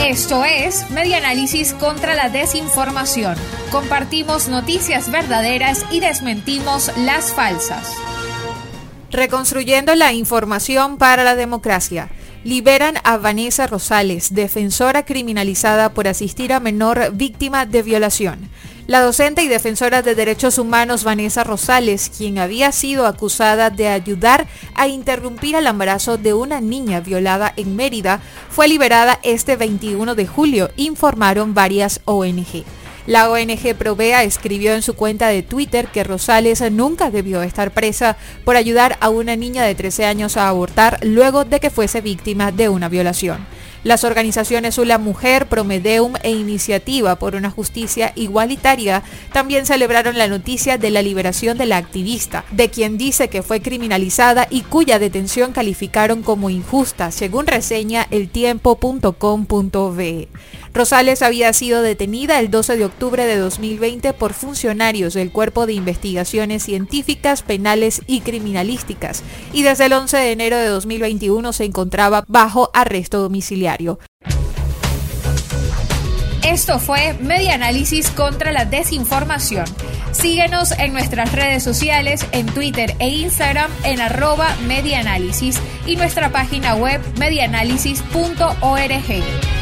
Esto es Medianálisis contra la desinformación. Compartimos noticias verdaderas y desmentimos las falsas. Reconstruyendo la información para la democracia. Liberan a Vanessa Rosales, defensora criminalizada por asistir a menor víctima de violación. La docente y defensora de derechos humanos Vanessa Rosales, quien había sido acusada de ayudar a interrumpir el embarazo de una niña violada en Mérida, fue liberada este 21 de julio, informaron varias ONG. La ONG Provea escribió en su cuenta de Twitter que Rosales nunca debió estar presa por ayudar a una niña de 13 años a abortar luego de que fuese víctima de una violación. Las organizaciones Una Mujer, Promedeum e Iniciativa por una Justicia Igualitaria también celebraron la noticia de la liberación de la activista, de quien dice que fue criminalizada y cuya detención calificaron como injusta, según reseña eltiempo.com.be. Rosales había sido detenida el 12 de octubre de 2020 por funcionarios del Cuerpo de Investigaciones Científicas, Penales y Criminalísticas y desde el 11 de enero de 2021 se encontraba bajo arresto domiciliario. Esto fue Media Análisis contra la Desinformación. Síguenos en nuestras redes sociales, en Twitter e Instagram en arroba y nuestra página web medianálisis.org.